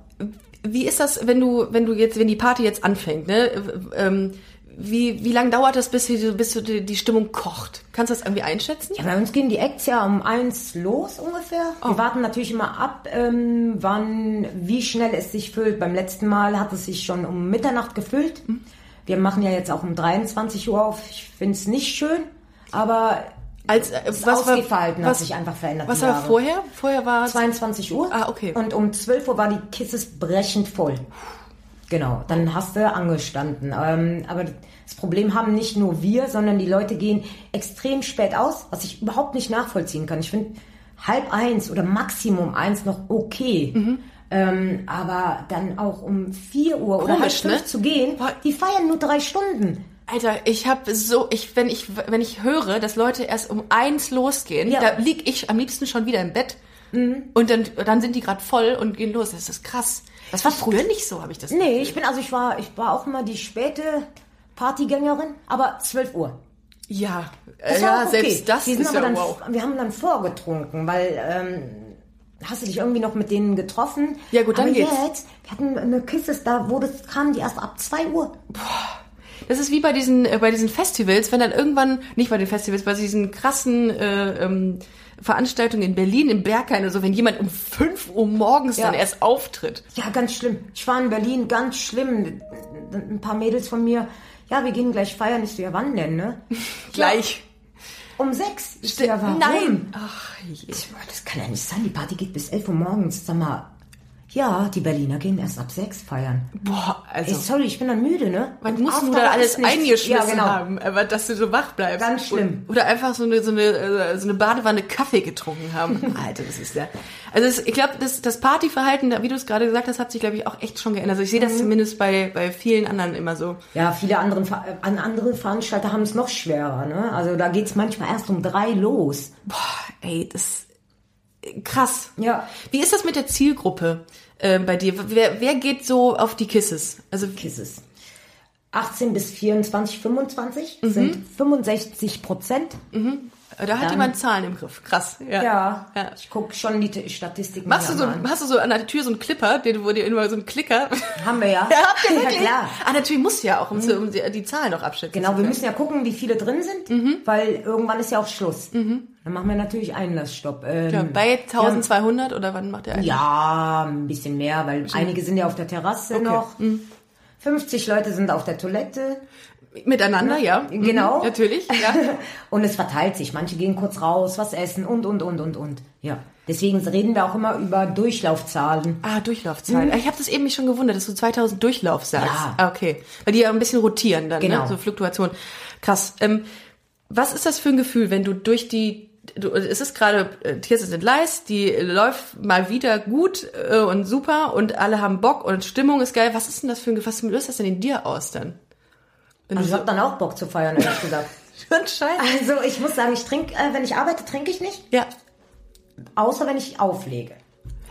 Wie ist das, wenn du, wenn du jetzt, wenn die Party jetzt anfängt, ne? Ähm, wie, wie lange dauert das, bis, die, bis die, die Stimmung kocht? Kannst du das irgendwie einschätzen? Ja, bei uns gehen die Acts ja um eins los ungefähr. Oh. Wir warten natürlich immer ab, ähm, wann, wie schnell es sich füllt. Beim letzten Mal hat es sich schon um Mitternacht gefüllt. Hm. Wir machen ja jetzt auch um 23 Uhr auf. Ich finde es nicht schön, aber Als, äh, das was war, Ausgehverhalten hat was, sich einfach verändert. was war vorher? Vorher war 22 Uhr. Ah, okay. Und um 12 Uhr war die Kisses brechend voll. Genau, dann hast du angestanden. Ähm, aber das Problem haben nicht nur wir, sondern die Leute gehen extrem spät aus, was ich überhaupt nicht nachvollziehen kann. Ich finde halb eins oder Maximum eins noch okay. Mhm. Ähm, aber dann auch um 4 Uhr oder halb Komisch, fünf ne? zu gehen, die feiern nur drei Stunden. Alter, ich habe so, ich wenn ich wenn ich höre, dass Leute erst um eins losgehen, Ja. Mhm. da lieg ich am liebsten schon wieder im Bett und dann dann sind die gerade voll und gehen los. Das ist krass. Das war früher nicht so, habe ich das. Nee, ich bin also ich war ich war auch immer die späte Partygängerin, aber 12 Uhr. Ja, Das ja, okay. selbst das wir sind ist aber ja dann, wow. Wir haben dann vorgetrunken, weil ähm, hast du dich irgendwie noch mit denen getroffen? Ja, gut, dann aber geht's. jetzt, wir hatten eine Kisses, da wurde kamen die erst ab 2 Uhr. Das ist wie bei diesen äh, bei diesen Festivals, wenn dann irgendwann nicht bei den Festivals, bei diesen krassen äh, ähm, Veranstaltungen in Berlin im Berghain oder so, wenn jemand um 5 Uhr morgens Ja. dann erst auftritt. Ja, ganz schlimm. Ich war in Berlin, ganz schlimm. Ein paar Mädels von mir, ja, wir gehen gleich feiern. Ich so, ja, wann denn, ne? Gleich. Um sechs. Ich so, ja, warum? Nein. Ach je. Ich, das kann ja nicht sein. Die Party geht bis 11 Uhr morgens. Sag mal, ja, die Berliner gehen erst ab sechs feiern. Boah, also Ey, sorry, ich bin dann müde, ne? Man Und muss nur da alles eingeschmissen ja, genau. haben, aber dass du so wach bleibst. Ganz schlimm. Oder einfach so eine, so eine, äh, so eine Badewanne Kaffee getrunken haben. Alter, das ist ja. Also es, ich glaube, das, das Partyverhalten, wie du es gerade gesagt hast, hat sich, glaube ich, auch echt schon geändert. Also ich sehe Mhm. das zumindest bei, bei vielen anderen immer so. Ja, viele anderen, äh, an andere Veranstalter haben es noch schwerer. Ne? Also da geht's manchmal erst um drei los. Boah, ey, das krass. Ja. Wie ist das mit der Zielgruppe äh, bei dir? Wer, wer geht so auf die Kisses? Also Kisses. 18 bis 24, 25 Mhm. sind 65 Prozent. Da hat Dann- jemand Zahlen im Griff. Krass. Ja. Ja, ja. ich gucke schon die Statistiken. Machst du so, an. hast du so an der Tür so einen Clipper, den, wo dir immer so einen Klicker. Haben wir ja. Ja, habt ihr ja, klar. Ah, natürlich muss ja auch, um, zu, um die, die Zahlen noch abschätzen Genau, wir müssen ja gucken, wie viele drin sind, Mhm. weil irgendwann ist ja auch Schluss. Dann machen wir natürlich Einlassstopp. Ähm, Ja, bei 1200 oder wann macht der einen? Ja, ein bisschen mehr, weil einige sind ja auf der Terrasse noch. Mhm. 50 Leute sind auf der Toilette. Miteinander, ja. Mhm, Genau. Natürlich, ja. Und es verteilt sich. Manche gehen kurz raus, was essen und, und, und, und, und. Ja. Deswegen reden wir auch immer über Durchlaufzahlen. Ah, Durchlaufzeit. Ich habe das eben mich schon gewundert, dass du 2000 Durchlauf sagst. Mhm. Ja. Ah, okay. Weil die ja ein bisschen rotieren dann, Genau. ne? so Fluktuation. Krass. Ähm, was ist das für ein Gefühl, wenn du durch die Du, es ist gerade äh, Tears sind Leis, die läuft mal wieder gut äh, und super und alle haben Bock und Stimmung ist geil. Was ist denn das für ein Gefühl? Was löst das denn in dir aus dann? Also ich du habe dann auch Bock zu feiern, ehrlich gesagt. so Scheiße. Also ich muss sagen, ich trinke, äh, wenn ich arbeite, trinke ich nicht. Ja. Außer wenn ich auflege.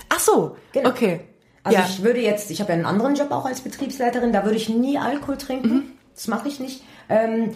Ach so. Genau. Okay. Also ja. ich würde jetzt, ich habe ja einen anderen Job auch als Betriebsleiterin, da würde ich nie Alkohol trinken. Mhm. Das mache ich nicht. Ähm,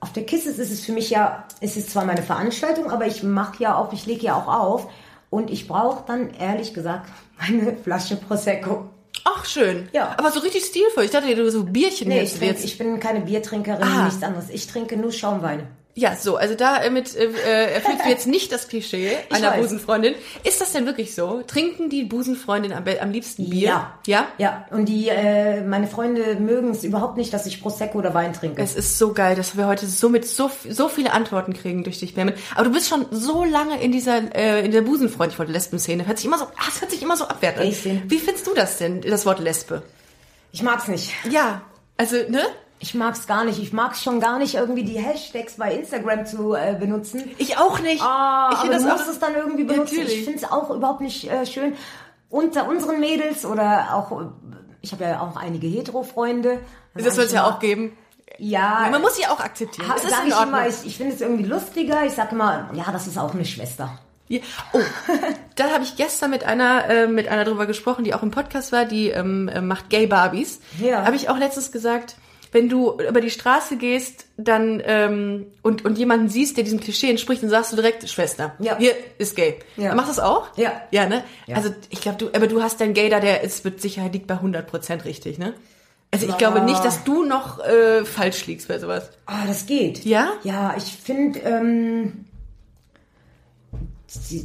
auf der Kisses ist es für mich ja, es ist zwar meine Veranstaltung, aber ich mache ja auch, ich lege ja auch auf. Und ich brauche dann ehrlich gesagt meine Flasche Prosecco. Ach, schön. Ja. Aber so richtig stilvoll. Ich dachte, du so Bierchen Nee, ich, trink, ich bin keine Biertrinkerin, Ah. nichts anderes. Ich trinke nur Schaumweine. Ja, so, also damit äh, äh, erfüllst du jetzt nicht das Klischee einer. Busenfreundin. Ist das denn wirklich so? Trinken die Busenfreundin am, am liebsten Bier? Ja. Ja? Ja, und die, äh, meine Freunde mögen es überhaupt nicht, dass ich Prosecco oder Wein trinke. Es ist so geil, dass wir heute so mit so, so viele Antworten kriegen durch dich, Bermin. Aber du bist schon so lange in dieser, äh, in der Busenfreund, ich wollte Lesben-Szene. Hört sich immer so, ah, es hört sich immer so abwertend an. Wie findest du das denn, das Wort Lesbe? Ich mag's nicht. Ja, also, ne? Ich mag's gar nicht. Ich mag's schon gar nicht, irgendwie die Hashtags bei Instagram zu äh, benutzen. Ich auch nicht. Ah, ich aber finde du das musst es dann irgendwie benutzen. Natürlich. Ich finde es auch überhaupt nicht äh, schön. Unter unseren Mädels oder auch, ich habe ja auch einige Hetero-Freunde. Das soll ich es ja auch geben. Ja, Man muss sie auch akzeptieren. ha- Das ist in ich Ordnung. ich, ich finde es irgendwie lustiger. Ich sage immer, ja, das ist auch eine Schwester. Ja. Oh, da habe ich gestern mit einer äh, mit einer drüber gesprochen, die auch im Podcast war, die ähm, äh, macht Gay Barbies. Ja. Habe ich auch letztens gesagt, wenn du über die Straße gehst, dann ähm, und und jemanden siehst, der diesem Klischee entspricht, dann sagst du direkt Schwester. Ja. Hier ist gay. Ja. Machst du das auch? Ja. Ja, ne? Ja. Also ich glaube, du aber du hast dein Gay da, der ist mit Sicherheit liegt bei 100% richtig, ne? Also ich glaube nicht, dass du noch äh, falsch liegst bei sowas. Ah, das geht. Ja? Ja, ich finde, ähm,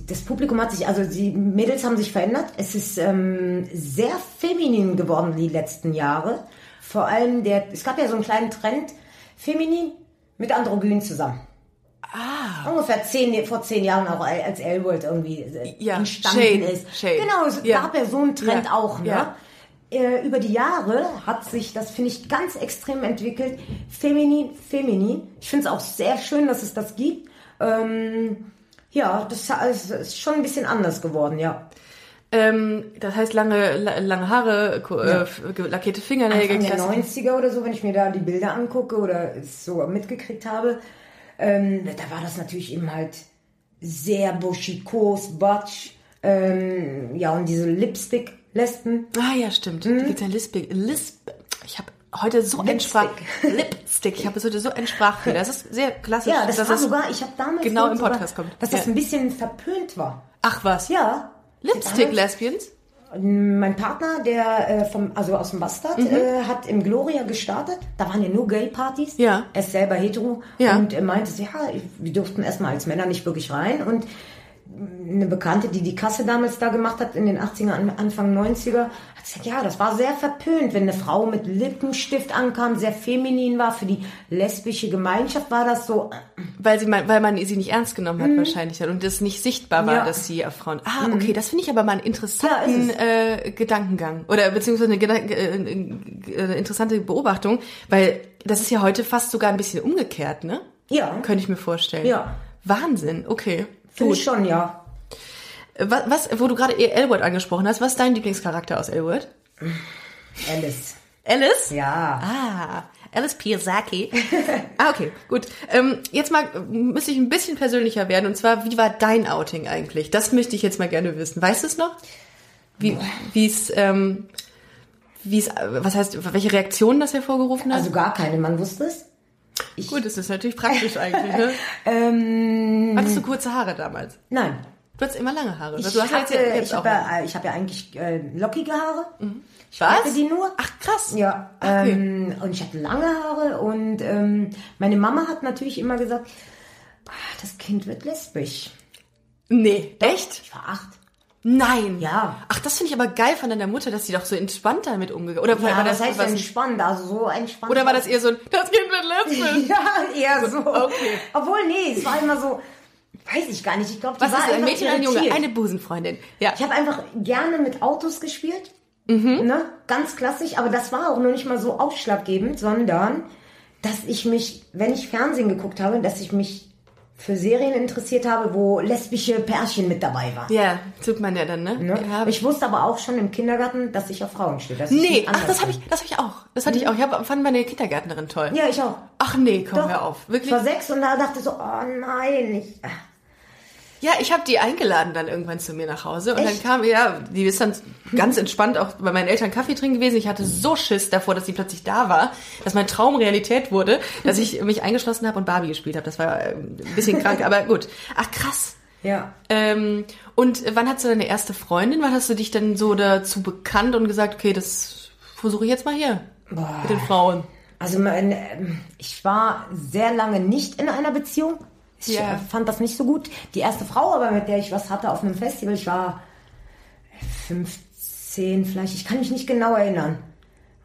das Publikum hat sich, also die Mädels haben sich verändert. Es ist ähm, sehr feminin geworden die letzten Jahre. Vor allem der, es gab ja so einen kleinen Trend, feminin mit androgyn zusammen. Ah. Ungefähr zehn, vor zehn Jahren auch, als Elwood irgendwie äh, Ja, entstanden Shade, ist. Shade. Genau, es Ja. gab ja so einen Trend Ja, auch. Ne? ja. Äh, über die Jahre hat sich das, finde ich, ganz extrem entwickelt. Feminin, feminin. Ich finde es auch sehr schön, dass es das gibt. Ähm, ja, das ist schon ein bisschen anders geworden, ja. Ähm, das heißt lange la- lange Haare, äh, ge- lackierte Fingernägel, Anfang der klassisch. 90er oder so, wenn ich mir da die Bilder angucke oder es so mitgekriegt habe, ähm, da war das natürlich eben halt sehr buschikos, Butch, ähm, ja, und diese Lipstick-Lesben. Ah ja, stimmt. Mhm. Die gibt's ja Lisp. Lisp. Ich habe heute so ein Sprach Lipstick. Ich habe heute so ein Sprachfehler. Das ist sehr klassisch. Ja, das war sogar, ich habe damals genau im sogar, Podcast kommt. dass das Ja. ein bisschen verpönt war. Ach was. Ja. Lipstick Damals- Lesbians. Mein Partner, der äh, vom, also aus dem Bastard, Mhm. äh, hat im Gloria gestartet. Da waren ja nur Gay-Partys. Ja. Er ist selber hetero. Ja. Und er meinte, ja, wir durften erstmal als Männer nicht wirklich rein. Und eine Bekannte, die die Kasse damals da gemacht hat, in den 80er, An- Anfang 90er, hat gesagt, ja, das war sehr verpönt, wenn eine Frau mit Lippenstift ankam, sehr feminin war. Für die lesbische Gemeinschaft war das so, Weil, sie, mein- weil man sie nicht ernst genommen hat wahrscheinlich und es nicht sichtbar war, Mhm. Ja. Mhm. dass sie auf Frauen... Ah, okay, das finde ich aber mal einen interessanten Ja, äh, Gedankengang. Oder beziehungsweise eine, Gedan- äh, eine interessante Beobachtung, weil das ist ja heute fast sogar ein bisschen umgekehrt, ne? ja, Könnte ich mir vorstellen. Ja. Wahnsinn, okay. finde ich schon, ja. Was, was, wo du gerade eh Elwood angesprochen hast, was ist dein Lieblingscharakter aus Elwood? Alice. Alice? Ja. Ah, Alice Piasaki. ah, okay, gut. Ähm, jetzt mal äh, müsste ich ein bisschen persönlicher werden. Und zwar, wie war dein Outing eigentlich? Das möchte ich jetzt mal gerne wissen. Weißt du es noch? Wie es, ähm, wie es, äh, was heißt, welche Reaktionen das hervorgerufen hat? Also gar keine, man wusste es. gut, das ist natürlich praktisch eigentlich. Ne? Ähm, Hattest du kurze Haare damals? nein. Du hattest immer lange Haare. Ich hast ja ich habe ja, ich hab ja eigentlich äh, lockige Haare. Ich Was? hatte die nur. Ach, krass. Ja, Okay. ähm, und ich hatte lange Haare und ähm, meine Mama hat natürlich immer gesagt, ah, das Kind wird lesbisch. Nee, echt? Ich war acht. Nein. Ja. Ach, das finde ich aber geil von deiner Mutter, dass sie doch so entspannt damit umgegangen Oder Ja, war das das heißt was, entspannt, also so entspannt. Oder war das eher so ein, das Kind wird lesbisch? ja, eher so. Okay. Obwohl, nee, es war immer so, weiß ich gar nicht. Ich glaube, die Was war ist ein Mädchen, ein Junge? Eine Busenfreundin. Ja. Ich habe einfach gerne mit Autos gespielt. Mhm. Ne? Ganz klassisch, aber das war auch nur nicht mal so ausschlaggebend, sondern dass ich mich, wenn ich Fernsehen geguckt habe, dass ich mich für Serien interessiert habe, wo lesbische Pärchen mit dabei waren. Ja, tut man ja dann, ne? Ne? Ja, Ich wusste aber auch schon im Kindergarten, dass ich auf Frauen stehe. ich nee, ach, das habe ich, das habe ich auch. Das hatte ich auch. Ich hab, fand meine Kindergärtnerin toll. Ja, ich auch. Ach nee, komm, Doch. hör auf. Ich Wirklich? war sechs und da dachte ich so, oh nein, ich, Ja, ich habe die eingeladen dann irgendwann zu mir nach Hause und Echt? dann kam, ja, die ist dann ganz entspannt auch bei meinen Eltern Kaffee trinken gewesen. Ich hatte so Schiss davor, dass sie plötzlich da war, dass mein Traum Realität wurde, dass ich mich eingeschlossen habe und Barbie gespielt habe. Das war äh, ein bisschen krank, aber gut. Ach krass. ja. Ähm, und wann hattest du deine erste Freundin? Wann hast du dich denn so dazu bekannt und gesagt, okay, das versuche ich jetzt mal hier mit den Frauen? Also mein, ähm, ich war sehr lange nicht in einer Beziehung. Ich Ja. äh, fand das nicht so gut. Die erste Frau, aber mit der ich was hatte auf einem Festival, ich war 15 vielleicht, ich kann mich nicht genau erinnern.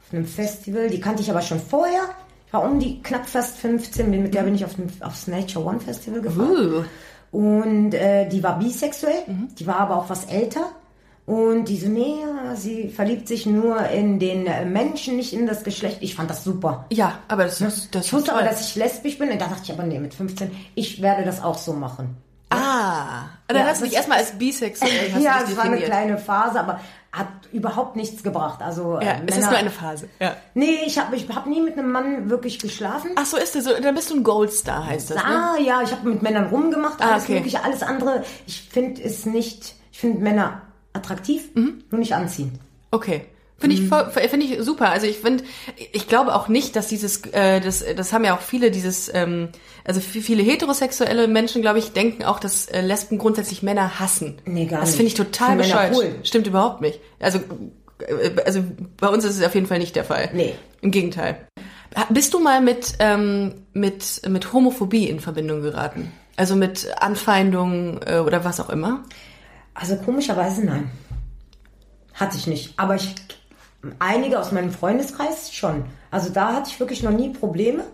Auf einem Festival, die kannte ich aber schon vorher. Ich war um die knapp fast 15, mit der bin ich auf dem, aufs Nature One Festival gefahren. Uh. Und äh, die war bisexuell, die war aber auch was älter. Und die so, nee, sie verliebt sich nur in den Menschen, nicht in das Geschlecht. Ich fand das super. Ja, aber das, das, das Ich wusste aber, dass ich lesbisch bin. Und da dachte ich aber, nee, mit 15, ich werde das auch so machen. Ah, dann Ja, hast du dich erstmal als bisexuell ja, es war eine kleine Phase, aber hat überhaupt nichts gebracht. Also äh, Ja, es ist nur eine Phase. Ja. Nee, ich habe ich hab nie mit einem Mann wirklich geschlafen. Ach so ist das so. Dann bist du ein Goldstar, heißt das. Ne? Ah, ja, ich habe mit Männern rumgemacht, Ah, alles okay. mögliche, alles andere. Ich finde es nicht, ich finde Männer attraktiv, Mhm. nur nicht anziehend. Okay. Finde ich, voll- finde ich super. Also ich finde, ich glaube auch nicht, dass dieses, äh, das, das haben ja auch viele, dieses, ähm, also viele heterosexuelle Menschen, glaube ich, denken auch, dass äh, Lesben grundsätzlich Männer hassen. Nee, gar das nicht. finde ich total bescheuert. cool. Stimmt überhaupt nicht. Also, äh, also bei uns ist es auf jeden Fall nicht der Fall. Nee. Im Gegenteil. Bist du mal mit, ähm, mit, mit Homophobie in Verbindung geraten? Also mit Anfeindungen äh, oder was auch immer? Also komischerweise nein. Hatte ich nicht. Aber ich, einige aus meinem Freundeskreis schon. Also da hatte ich wirklich noch nie Probleme.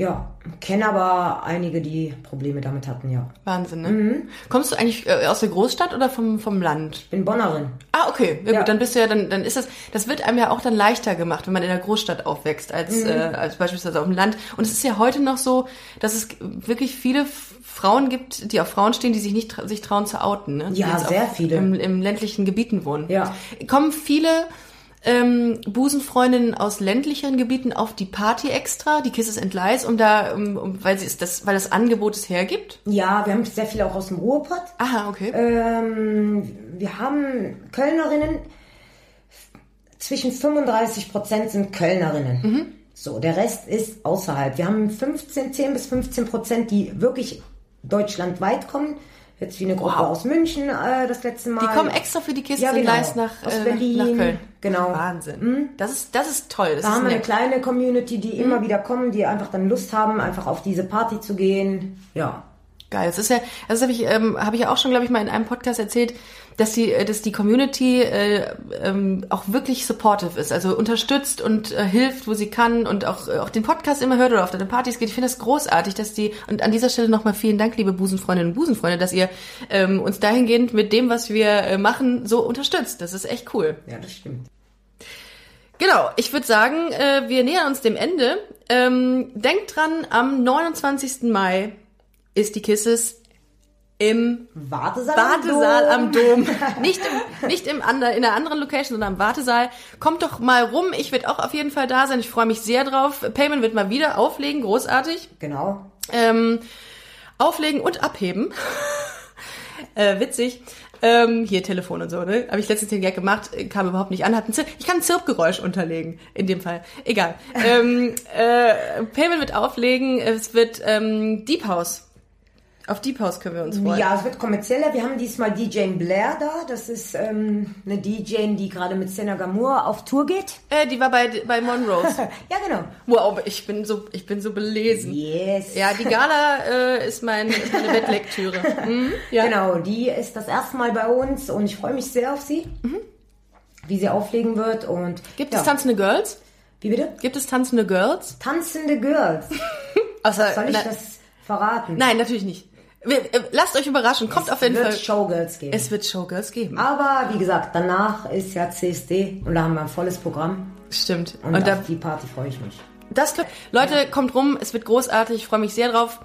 Ja, kenne aber einige, die Probleme damit hatten, ja. Wahnsinn, ne? Mhm. Kommst du eigentlich äh, aus der Großstadt oder vom, vom Land? Bin Bonnerin. Ah, okay. Ja, Ja. gut, dann bist du ja, dann, dann ist das, das wird einem ja auch dann leichter gemacht, wenn man in der Großstadt aufwächst, als, Mhm. äh, als beispielsweise auf dem Land. Und es ist ja heute noch so, dass es wirklich viele Frauen gibt, die auf Frauen stehen, die sich nicht tra sich trauen zu outen. Ne? Die Ja, sehr viele. Im, Im ländlichen Gebieten wohnen. Ja. Kommen viele ähm, Busenfreundinnen aus ländlichen Gebieten auf die Party extra, die Kisses and Lies, um da, um, um, weil sie es das, weil das Angebot es hergibt? Ja, wir haben sehr viele auch aus dem Ruhrpott. Aha, okay. Ähm, wir haben Kölnerinnen, zwischen 35 Prozent sind Kölnerinnen. Mhm. So, der Rest ist außerhalb. Wir haben 15, 10 bis 15 Prozent, die wirklich deutschlandweit kommen. Jetzt wie eine Gruppe Wow. aus München äh, das letzte Mal. Die kommen extra für die Kisses Ja, genau. Nach, Aus äh, Berlin. nach Köln. Genau. Wahnsinn. Das ist, das ist toll. Das Da ist haben wir eine kleine Community, die Mhm. immer wieder kommen, die einfach dann Lust haben, einfach auf diese Party zu gehen. Ja. Geil. Das ist ja, das habe ich, ähm, habe ich ja auch schon, glaube ich, mal in einem Podcast erzählt, dass die, äh, dass die Community äh, ähm, auch wirklich supportive ist, also unterstützt und äh, hilft, wo sie kann und auch, äh, auch den Podcast immer hört oder auf deine Partys geht. Ich finde das großartig, dass die und an dieser Stelle nochmal vielen Dank, liebe Busenfreundinnen und Busenfreunde, dass ihr ähm, uns dahingehend mit dem, was wir äh, machen, so unterstützt. Das ist echt cool. Ja, das stimmt. Genau, ich würde sagen, äh, wir nähern uns dem Ende. Ähm, denkt dran, am 29. Mai ist die Kisses im Wartesaal, Wartesaal am am Dom. Nicht, im, nicht im ander, in einer anderen Location, sondern am Wartesaal. Kommt doch mal rum. Ich werde auch auf jeden Fall da sein. Ich freue mich sehr drauf. Payment wird mal wieder auflegen. Großartig. Genau. Ähm, auflegen und abheben. äh, witzig. Ähm, hier Telefon und so, ne? Habe ich letztens den Gag gemacht, kam überhaupt nicht an. Hat ein Zir ich kann ein Zirpgeräusch unterlegen, in dem Fall. Egal. ähm, äh, Payment wird auflegen, es wird ähm, Deep House. Auf Deep House können wir uns freuen. Ja, es wird kommerzieller. Wir haben diesmal DJ Blair da. Das ist ähm, eine DJ, die gerade mit Senna Gamour auf Tour geht. Äh, die war bei, bei Monrose. Ja, genau. wow, ich bin so, ich bin so belesen. Yes. Ja, die Gala äh, ist mein, ist meine Bettlektüre. Mhm, ja. Genau, die ist das erste Mal bei uns und ich freue mich sehr auf sie, wie sie auflegen wird. Und Gibt ja. es tanzende Girls? Wie bitte? Gibt es tanzende Girls? Tanzende Girls. Außer, Soll ich na- das verraten? Nein, natürlich nicht. Äh, lasst euch überraschen. Kommt auf jeden wird Fall. Showgirls geben. Es wird Showgirls geben. Aber wie gesagt, danach ist ja CSD und da haben wir ein volles Programm. Stimmt. Und, Und, da, auf die Party freue ich mich. das Leute, kommt rum. Es wird großartig. Ich freue mich sehr drauf.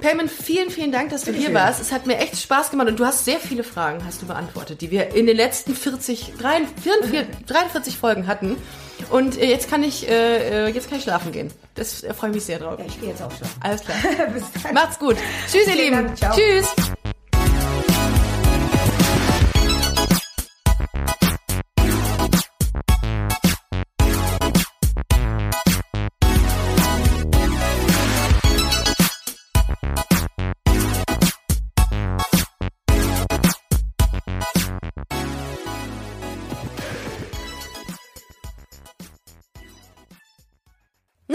Payment, vielen, vielen Dank, dass du hier Bitteschön. warst. Es hat mir echt Spaß gemacht und du hast sehr viele Fragen hast du beantwortet, die wir in den letzten 40, 43, 43 Folgen hatten. Und äh, jetzt kann ich, äh, äh, jetzt kann ich schlafen gehen. Das äh, freue ich mich sehr drauf. Ja, ich gehe jetzt auch schon. Alles klar. Macht's gut. Tschüss, ihr Vielen Lieben. Dank. Tschüss.